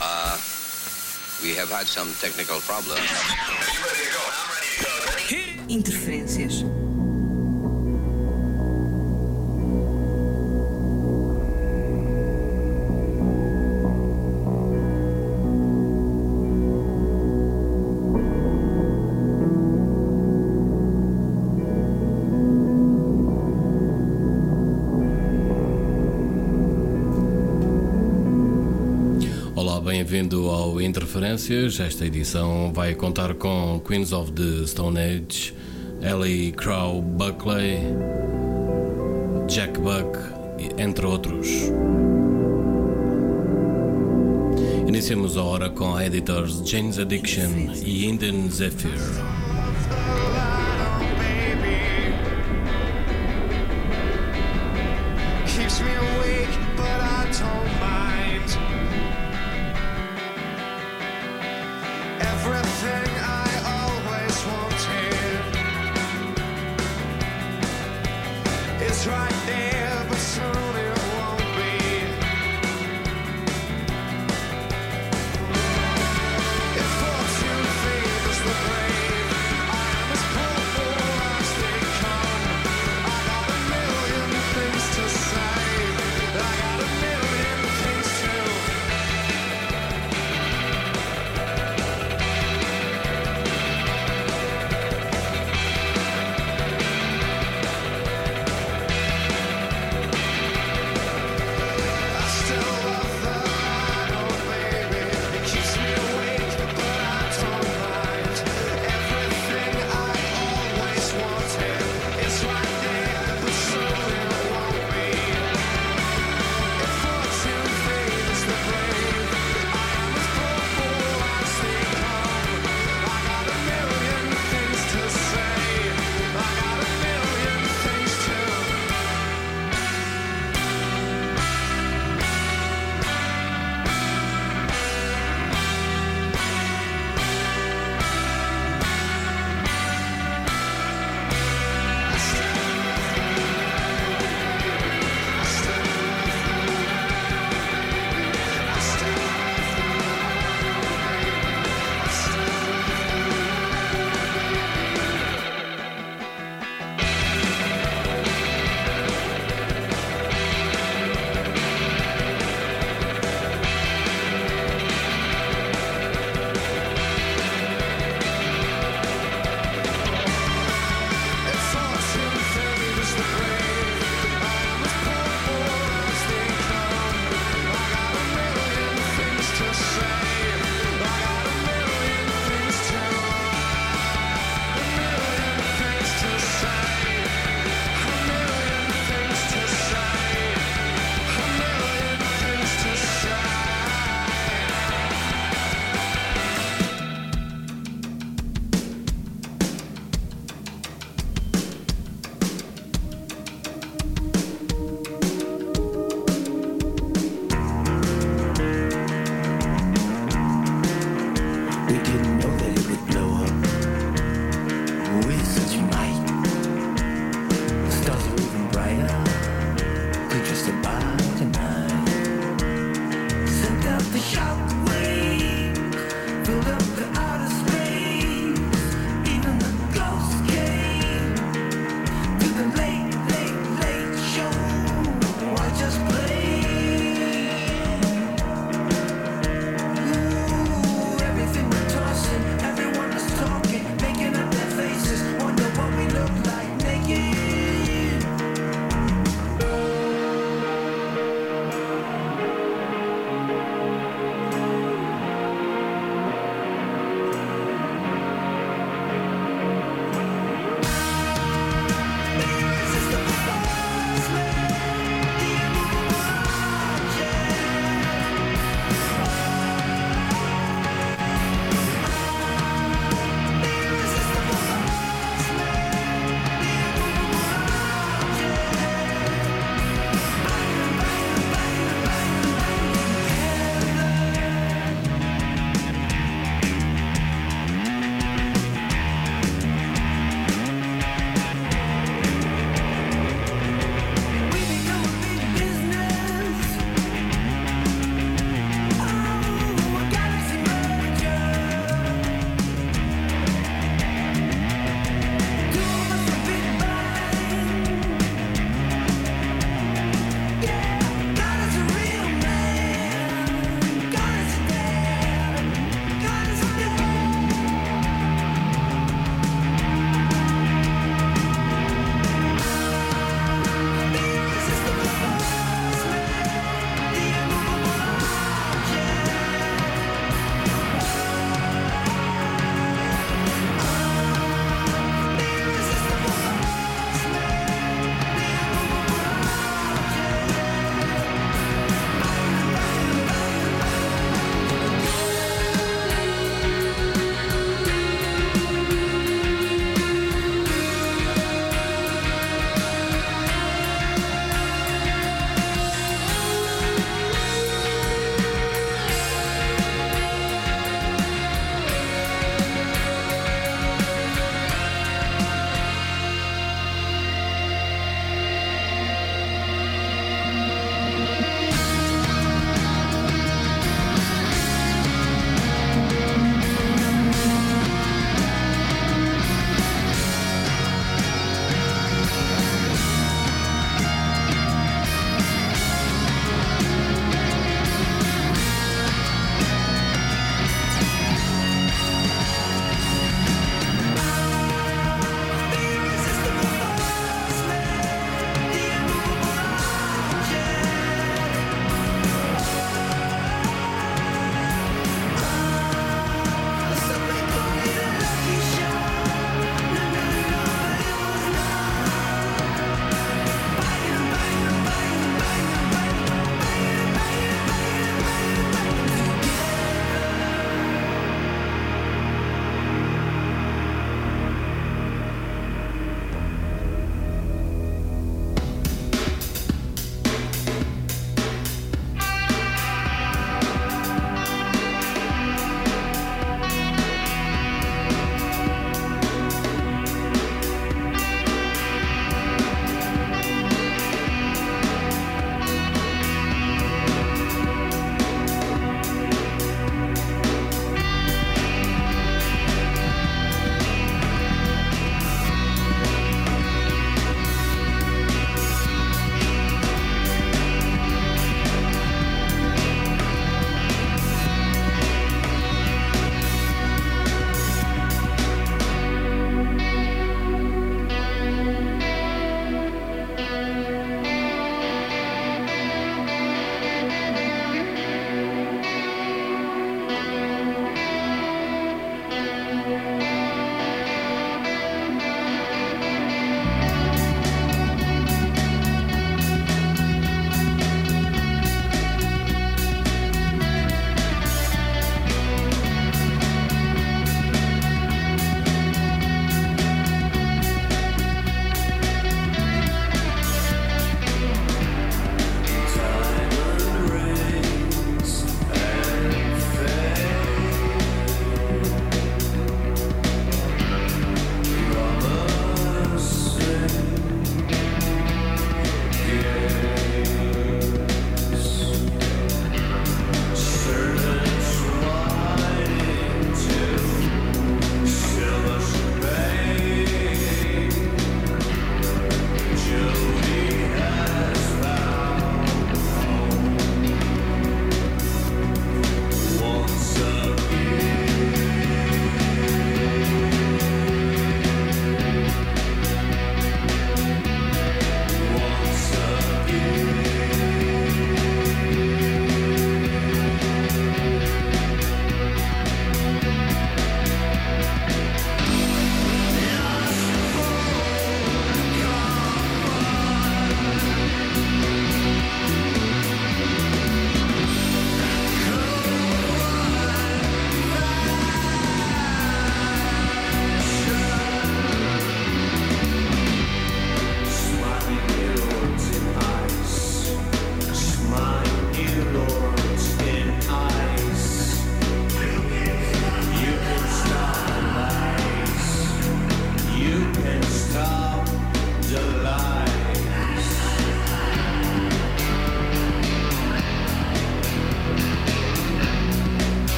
Uh, we have had some technical problems. Interferências. Bem-vindo ao Interferências. Esta edição vai contar com Queens of the Stone Age, Ellie Crow Buckley, Jack Buck, entre outros. Iniciamos a hora com editors Jane's Addiction e Indian Zephyr.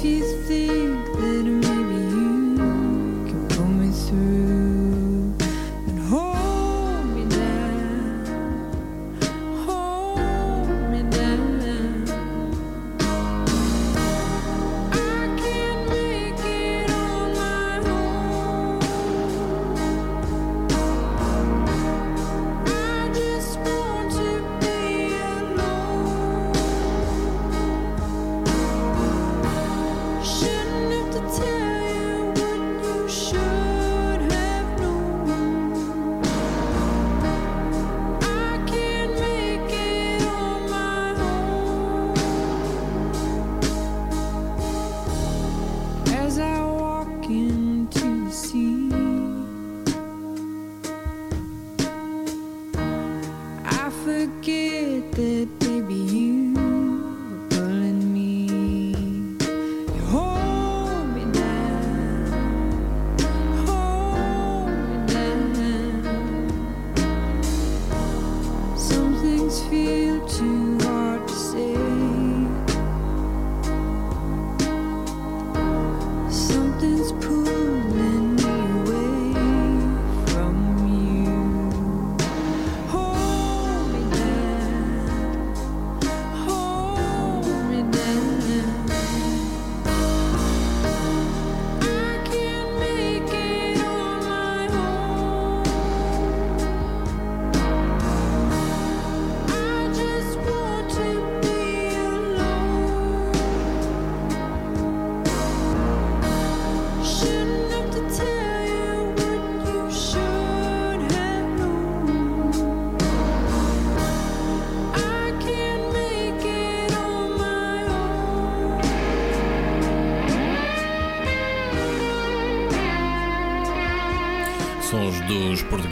fifty.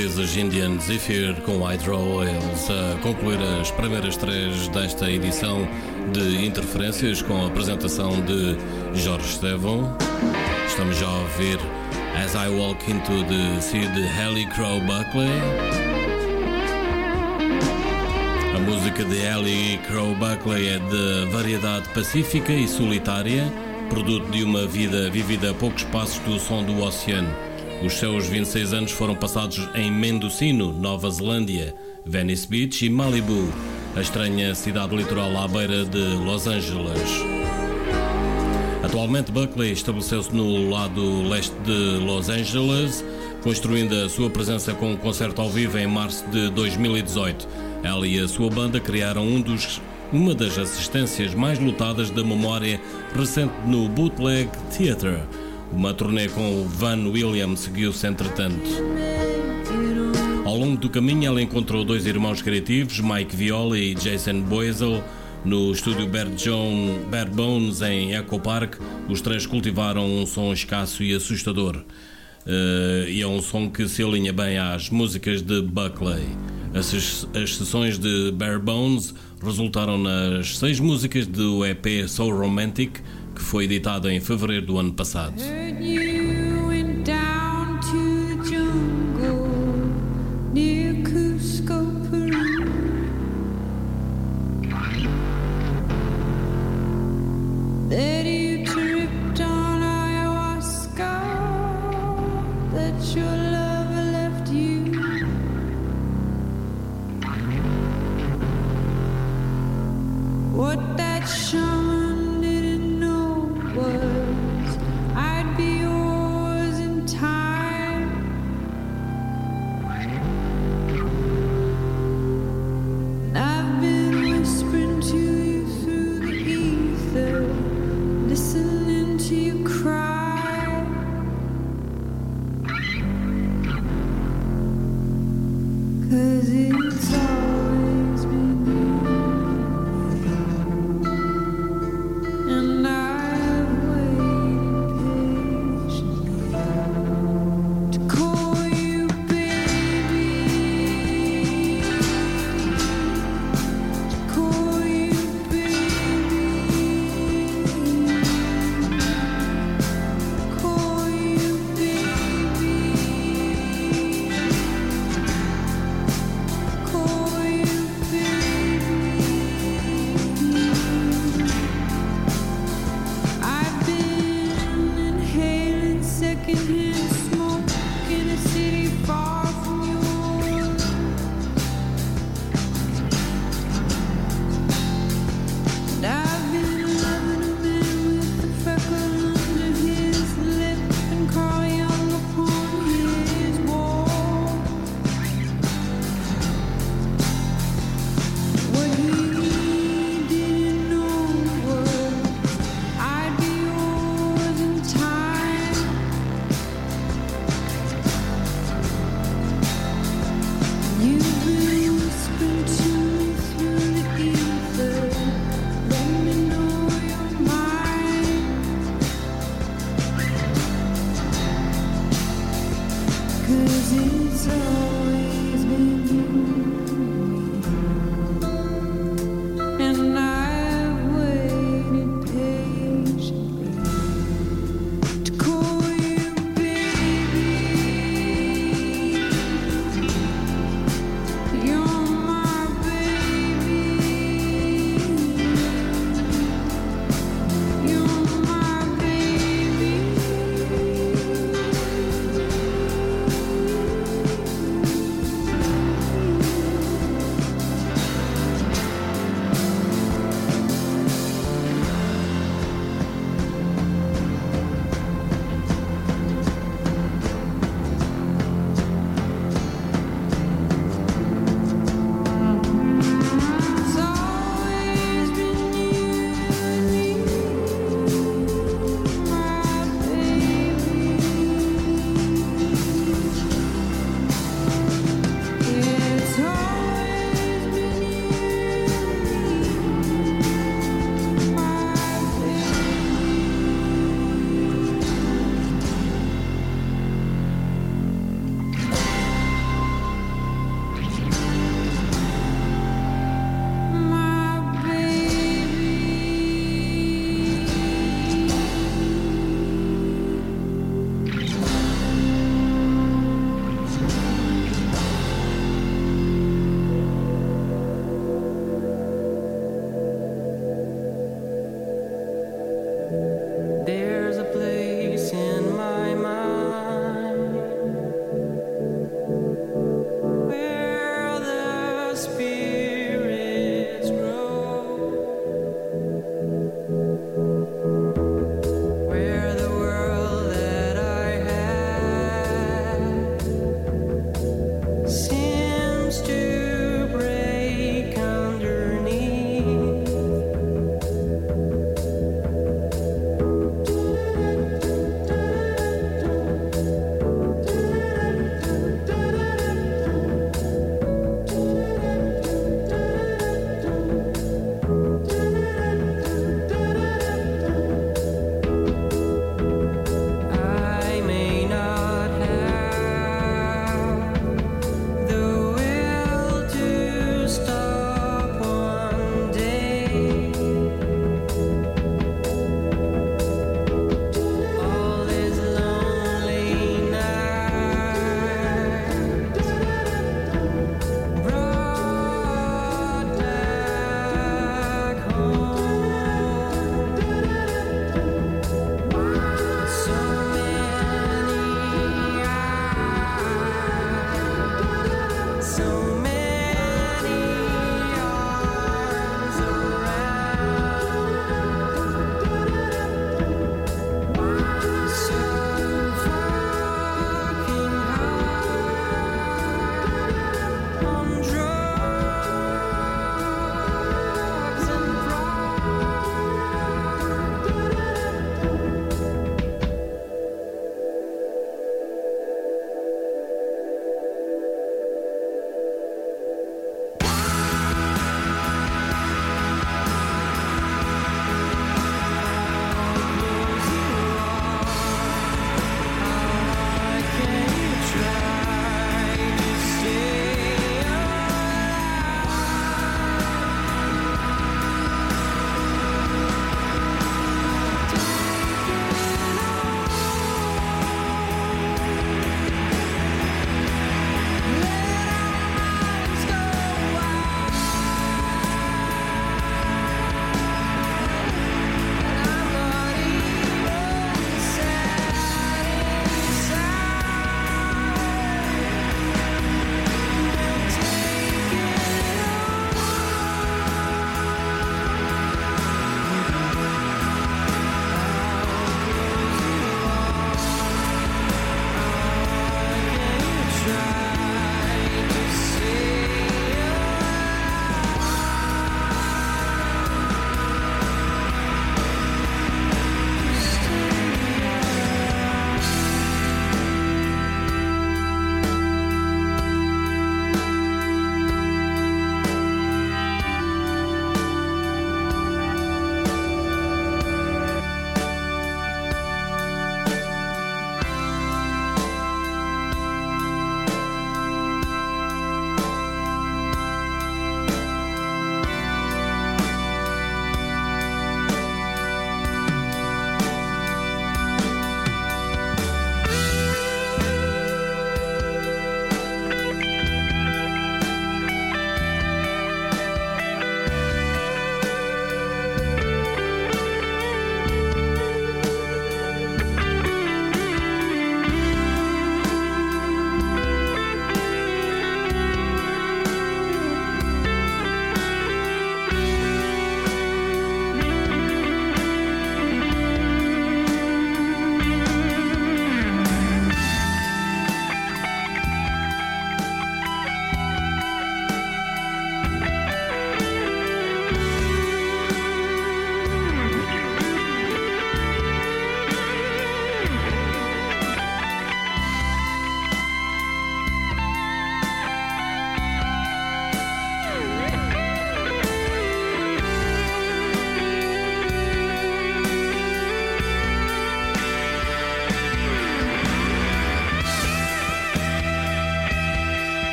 Dos portugueses Indian Zephyr com Hydro Oils a concluir as primeiras três desta edição de Interferências com a apresentação de Jorge Estevão. Estamos já a ouvir As I Walk Into the Sea de Hallie Crow Buckley. A música de Ellie Crow Buckley é de variedade pacífica e solitária, produto de uma vida vivida a poucos passos do som do oceano. Os seus 26 anos foram passados em Mendocino, Nova Zelândia, Venice Beach e Malibu, a estranha cidade litoral à beira de Los Angeles. Atualmente, Buckley estabeleceu-se no lado leste de Los Angeles, construindo a sua presença com um concerto ao vivo em março de 2018. Ela e a sua banda criaram um dos, uma das assistências mais lotadas da memória recente no Bootleg Theatre. Uma turnê com o Van Williams seguiu-se entretanto. Ao longo do caminho, ela encontrou dois irmãos criativos, Mike Viola e Jason Boisel, no estúdio Bare, John, Bare Bones em Echo Park. Os três cultivaram um som escasso e assustador. Eh, e é um som que se alinha bem às músicas de Buckley. As, as sessões de Bare Bones resultaram nas seis músicas do EP Soul Romantic, que foi editado em fevereiro do ano passado.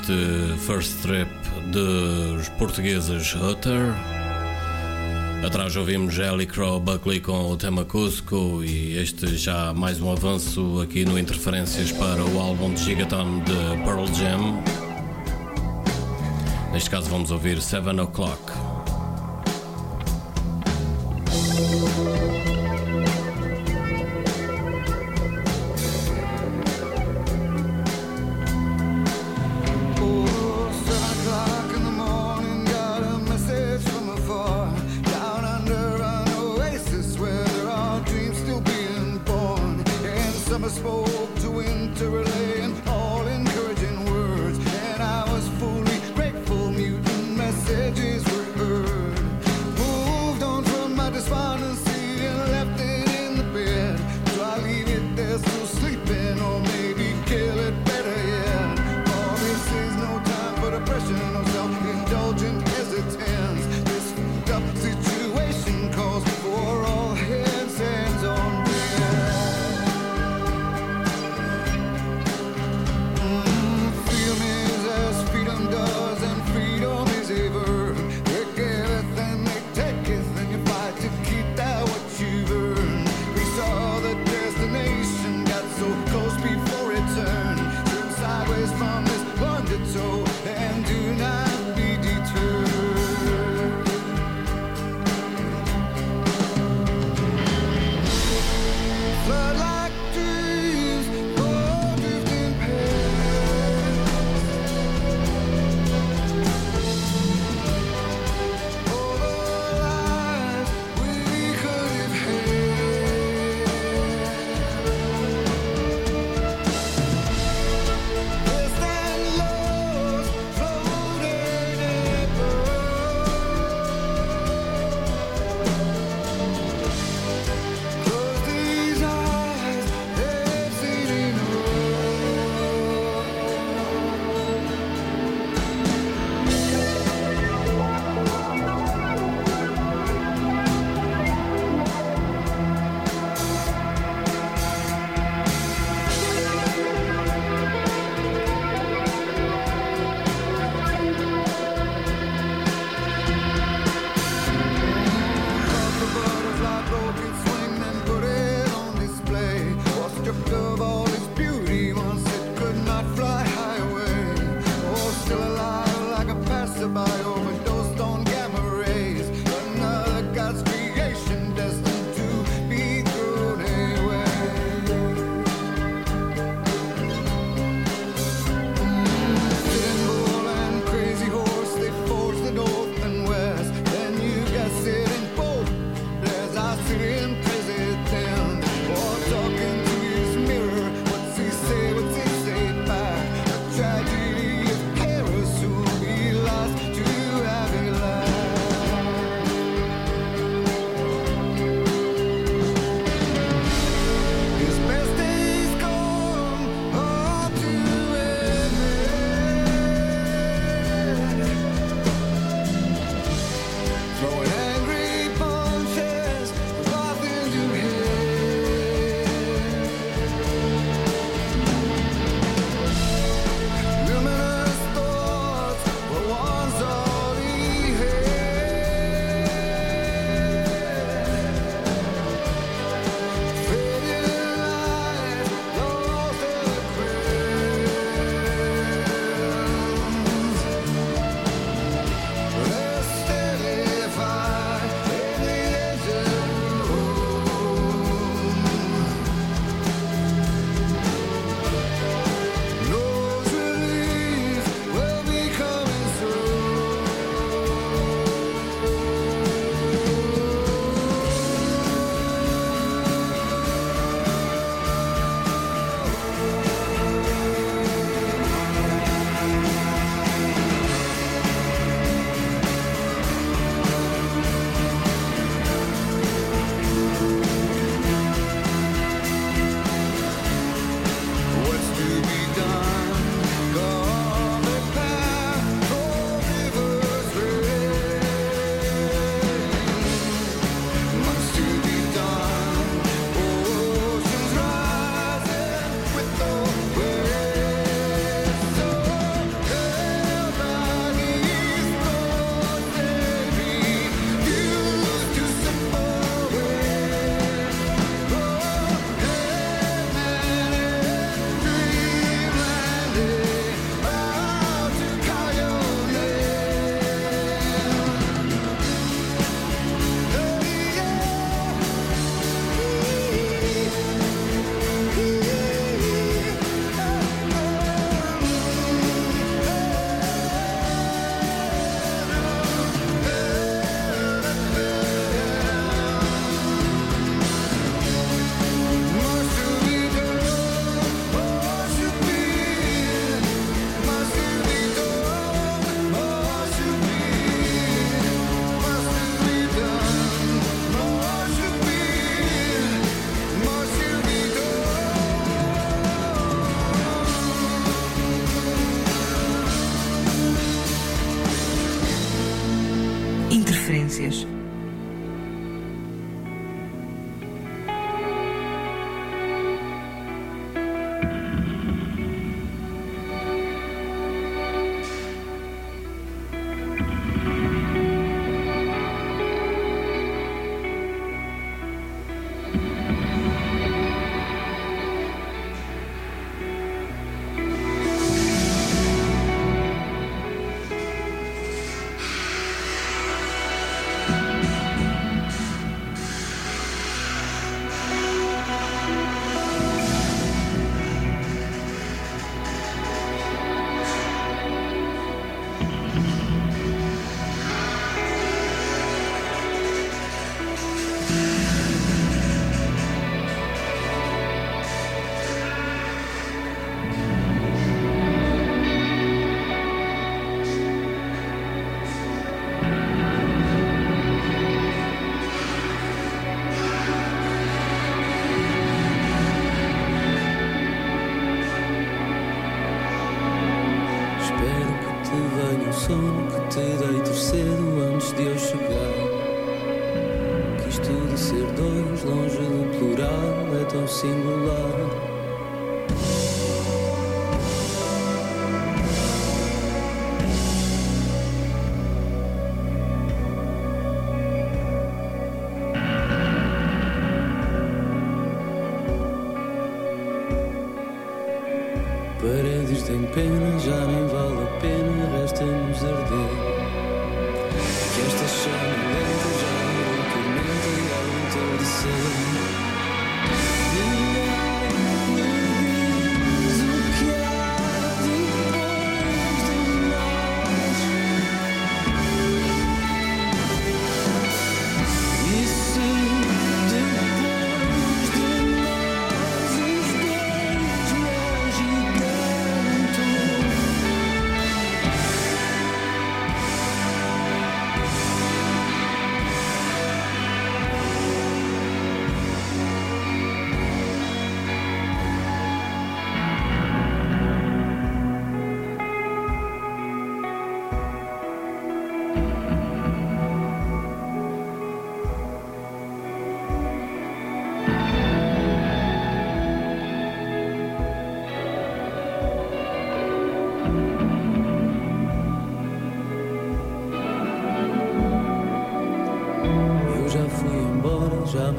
este first trip dos portugueses Hutter. Atrás ouvimos Ellie Crow Buckley com o tema Cusco e este já mais um avanço aqui no Interferências para o álbum de Gigaton de Pearl Jam. Neste caso vamos ouvir 7 O'Clock. consequências.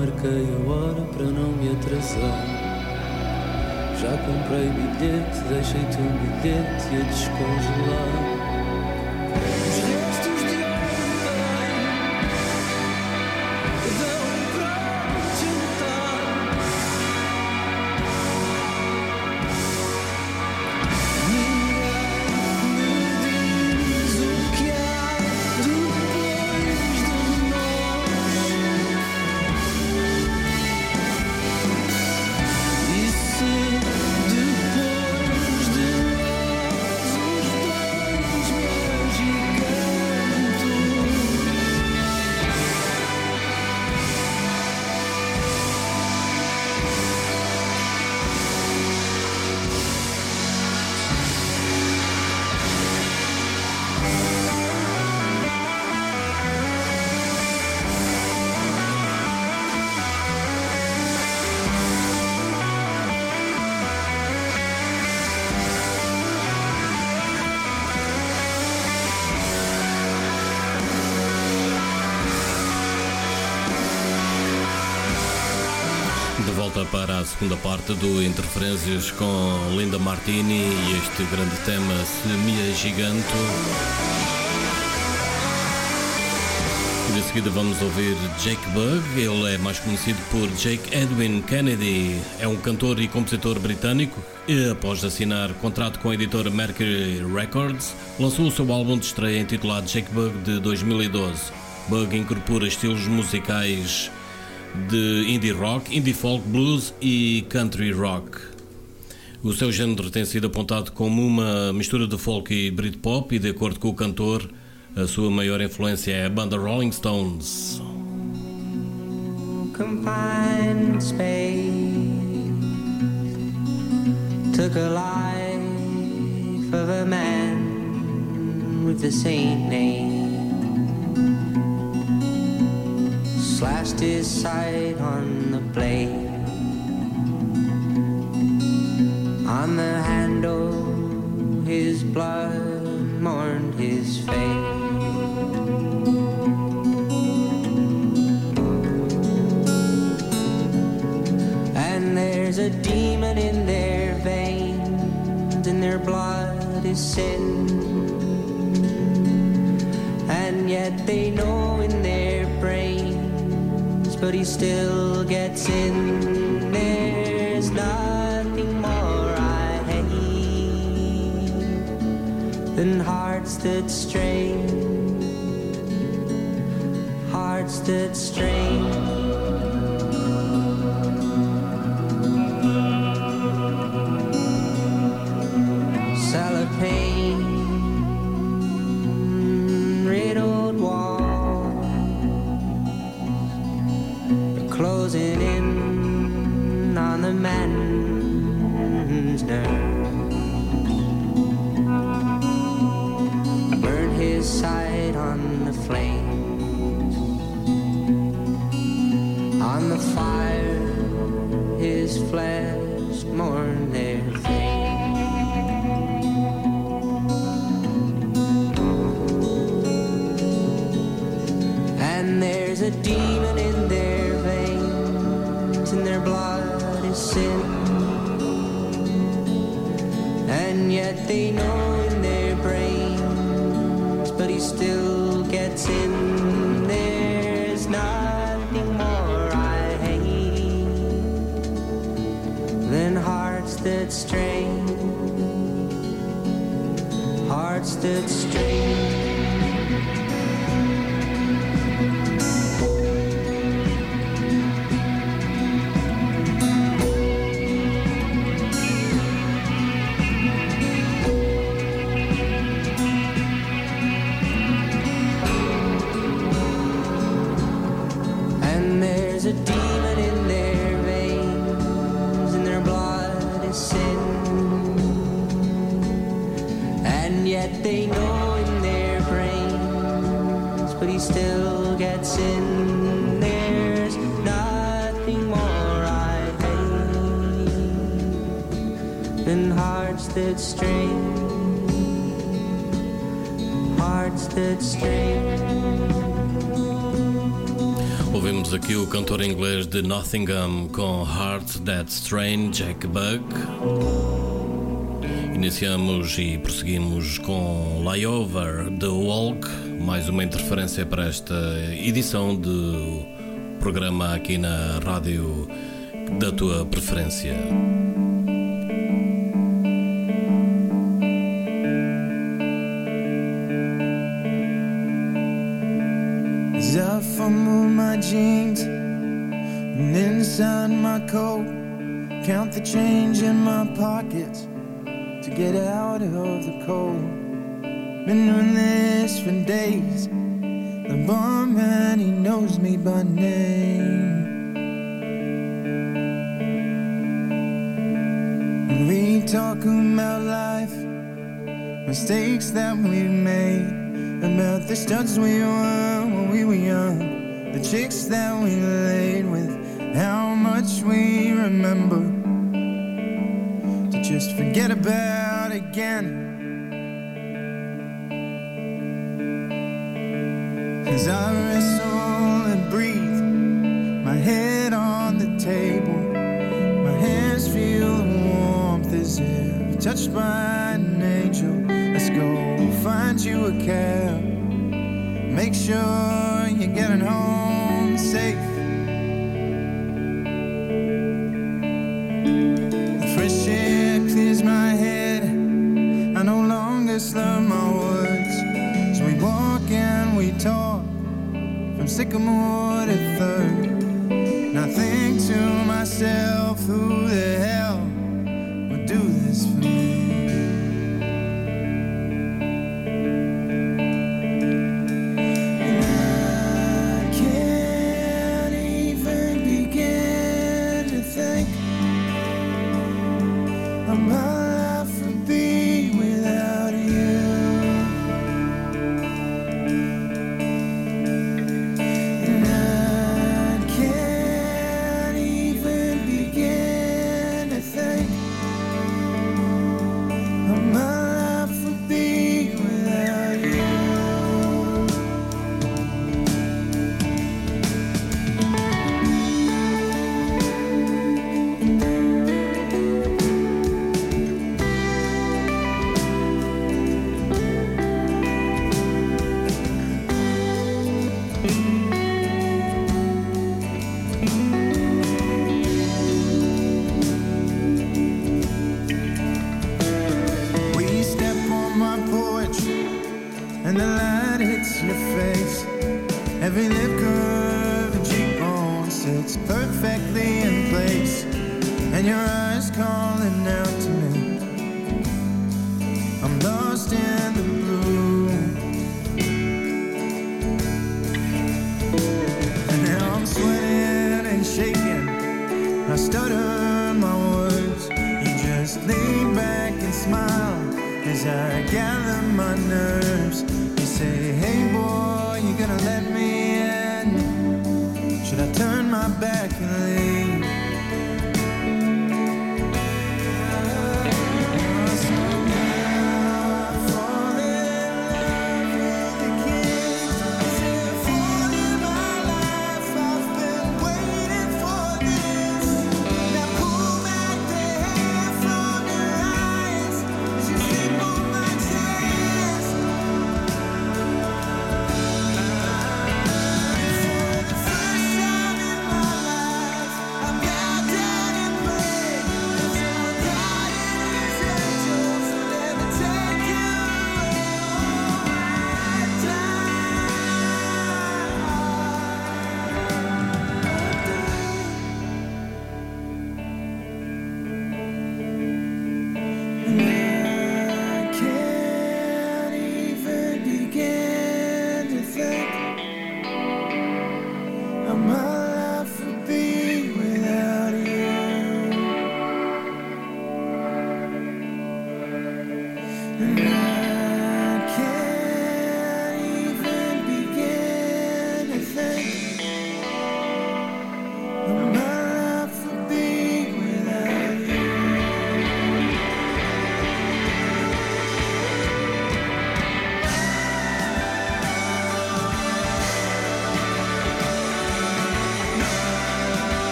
Marquei a hora para não me atrasar. Já comprei bilhete, deixei-te um bilhete a descongelar. Volta para a segunda parte do Interferências com Linda Martini e este grande tema Semia Giganto. De seguida vamos ouvir Jake Bug, ele é mais conhecido por Jake Edwin Kennedy, é um cantor e compositor britânico e após assinar contrato com a editora Mercury Records, lançou o seu álbum de estreia intitulado Jake Bug de 2012. Bug incorpora estilos musicais de indie rock, indie folk, blues e country rock. O seu género tem sido apontado como uma mistura de folk e Britpop e de acordo com o cantor, a sua maior influência é a banda Rolling Stones. space took a life of a man with the same name. Slashed his side on the blade. On the handle, his blood mourned his fate. And there's a demon in their veins, and their blood is sin. And yet they know in their but he still gets in. There's nothing more I hate than hearts that strain, hearts that strain. Demon in their veins, and their blood is sin. And yet they know in their brains, but he still gets in. Yet they know in their brains, but he still gets in. There's nothing more I hate than hearts that strain, hearts that strain. Ouvimos aqui o cantor inglês de Nottingham com Heart That Strain, Jack Buck. Iniciamos e prosseguimos com Layover The Walk, mais uma interferência para esta edição do programa aqui na rádio da tua preferência. Inside my coat, count the change in my pockets get out of the cold. Been doing this for days. The barman, he knows me by name. We talk about life, mistakes that we made, about the studs we were when we were young, the chicks that we laid with, how much we remember to just forget about again. As I wrestle and breathe, my head on the table, my hands feel the warmth as if touched by an angel. Let's go find you a cab. Make sure Sycamore to Third. And I think to myself, who I can smile as I gather my nerves. You say, hey boy, you gonna let me in? Should I turn my back and leave?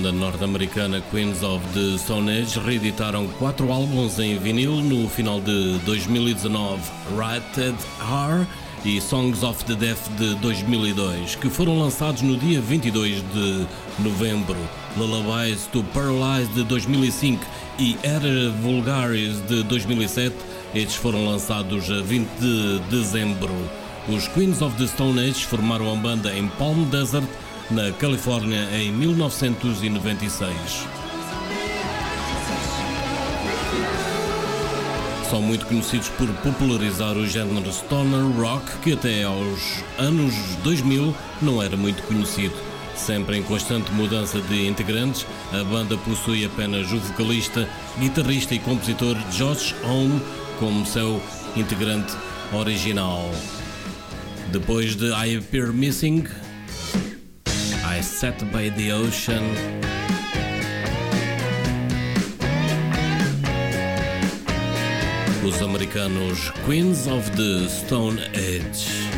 Banda norte-americana Queens of the Stone Age reeditaram quatro álbuns em vinil no final de 2019, Rated R e Songs of the Deaf de 2002, que foram lançados no dia 22 de novembro. Lullabies to Paralyze de 2005 e Era Vulgaris de 2007, estes foram lançados a 20 de dezembro. Os Queens of the Stone Age formaram a banda em Palm Desert, na Califórnia, em 1996. São muito conhecidos por popularizar o género stoner rock, que até aos anos 2000 não era muito conhecido. Sempre em constante mudança de integrantes, a banda possui apenas o vocalista, guitarrista e compositor Josh Home como seu integrante original. Depois de I Appear Missing, I Sat by the Ocean. Os americanos Queens of the Stone Age.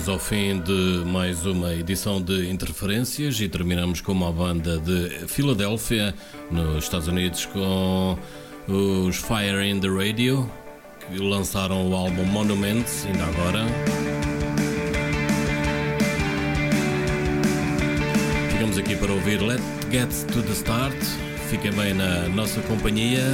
Chegamos ao fim de mais uma edição de Interferências e terminamos com uma banda de Filadélfia, nos Estados Unidos, com os Fire in the Radio, que lançaram o álbum Monuments, ainda agora. estamos aqui para ouvir Let's Get to the Start. Fiquem bem na nossa companhia.